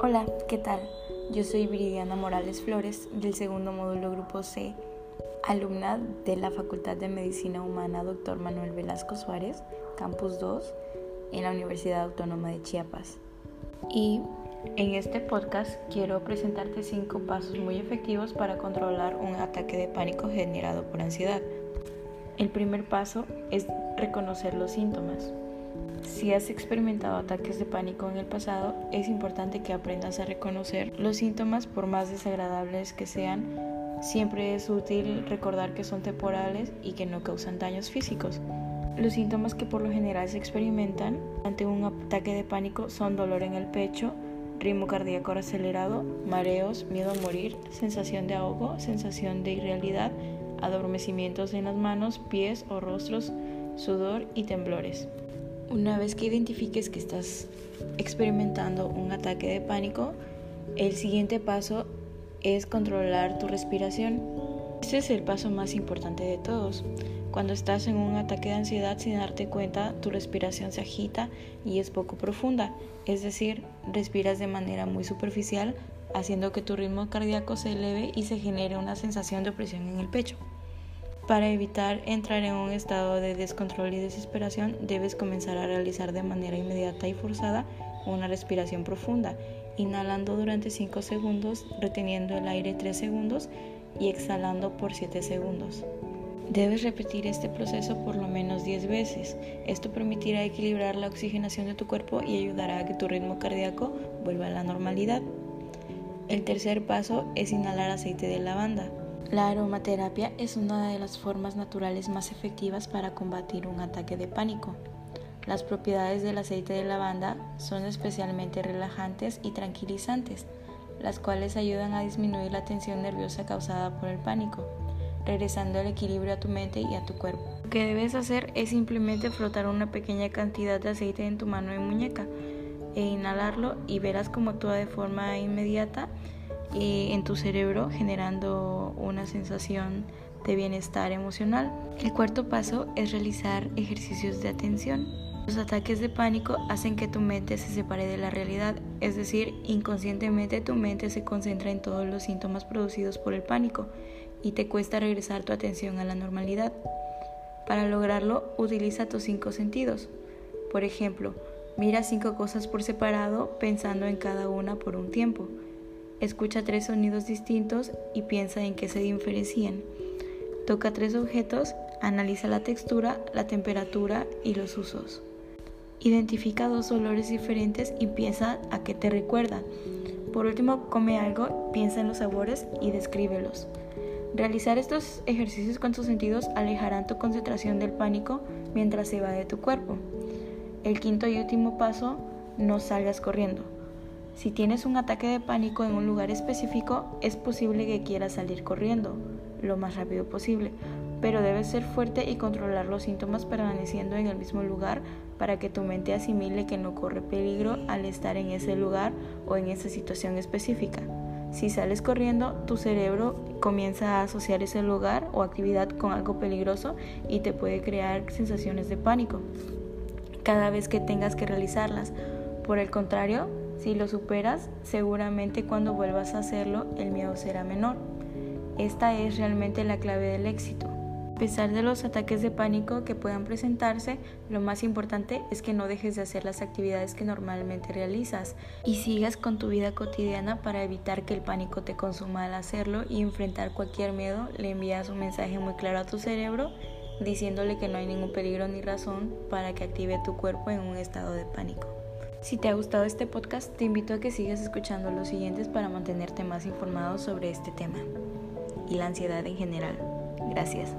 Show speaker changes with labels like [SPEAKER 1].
[SPEAKER 1] Hola, ¿qué tal? Yo soy Viridiana Morales Flores del segundo módulo Grupo C, alumna de la Facultad de Medicina Humana Dr. Manuel Velasco Suárez, Campus 2, en la Universidad Autónoma de Chiapas. Y en este podcast quiero presentarte cinco pasos muy efectivos para controlar un ataque de pánico generado por ansiedad. El primer paso es reconocer los síntomas. Si has experimentado ataques de pánico en el pasado, es importante que aprendas a reconocer los síntomas por más desagradables que sean. Siempre es útil recordar que son temporales y que no causan daños físicos. Los síntomas que por lo general se experimentan ante un ataque de pánico son dolor en el pecho, ritmo cardíaco acelerado, mareos, miedo a morir, sensación de ahogo, sensación de irrealidad, adormecimientos en las manos, pies o rostros, sudor y temblores. Una vez que identifiques que estás experimentando un ataque de pánico, el siguiente paso es controlar tu respiración. Este es el paso más importante de todos. Cuando estás en un ataque de ansiedad sin darte cuenta, tu respiración se agita y es poco profunda, es decir, respiras de manera muy superficial, haciendo que tu ritmo cardíaco se eleve y se genere una sensación de opresión en el pecho. Para evitar entrar en un estado de descontrol y desesperación, debes comenzar a realizar de manera inmediata y forzada una respiración profunda, inhalando durante 5 segundos, reteniendo el aire 3 segundos y exhalando por 7 segundos. Debes repetir este proceso por lo menos 10 veces. Esto permitirá equilibrar la oxigenación de tu cuerpo y ayudará a que tu ritmo cardíaco vuelva a la normalidad. El tercer paso es inhalar aceite de lavanda. La aromaterapia es una de las formas naturales más efectivas para combatir un ataque de pánico. Las propiedades del aceite de lavanda son especialmente relajantes y tranquilizantes, las cuales ayudan a disminuir la tensión nerviosa causada por el pánico, regresando el equilibrio a tu mente y a tu cuerpo. Lo que debes hacer es simplemente frotar una pequeña cantidad de aceite en tu mano y muñeca e inhalarlo y verás cómo actúa de forma inmediata en tu cerebro generando una sensación de bienestar emocional. El cuarto paso es realizar ejercicios de atención. Los ataques de pánico hacen que tu mente se separe de la realidad, es decir, inconscientemente tu mente se concentra en todos los síntomas producidos por el pánico y te cuesta regresar tu atención a la normalidad. Para lograrlo, utiliza tus cinco sentidos. Por ejemplo, mira cinco cosas por separado pensando en cada una por un tiempo. Escucha tres sonidos distintos y piensa en qué se diferencian. Toca tres objetos, analiza la textura, la temperatura y los usos. Identifica dos olores diferentes y piensa a qué te recuerda. Por último, come algo, piensa en los sabores y descríbelos. Realizar estos ejercicios con tus sentidos alejarán tu concentración del pánico mientras se va de tu cuerpo. El quinto y último paso, no salgas corriendo. Si tienes un ataque de pánico en un lugar específico, es posible que quieras salir corriendo lo más rápido posible, pero debes ser fuerte y controlar los síntomas permaneciendo en el mismo lugar para que tu mente asimile que no corre peligro al estar en ese lugar o en esa situación específica. Si sales corriendo, tu cerebro comienza a asociar ese lugar o actividad con algo peligroso y te puede crear sensaciones de pánico cada vez que tengas que realizarlas. Por el contrario, si lo superas, seguramente cuando vuelvas a hacerlo el miedo será menor. Esta es realmente la clave del éxito. A pesar de los ataques de pánico que puedan presentarse, lo más importante es que no dejes de hacer las actividades que normalmente realizas y sigas con tu vida cotidiana para evitar que el pánico te consuma al hacerlo y enfrentar cualquier miedo. Le envías un mensaje muy claro a tu cerebro diciéndole que no hay ningún peligro ni razón para que active tu cuerpo en un estado de pánico. Si te ha gustado este podcast, te invito a que sigas escuchando los siguientes para mantenerte más informado sobre este tema y la ansiedad en general. Gracias.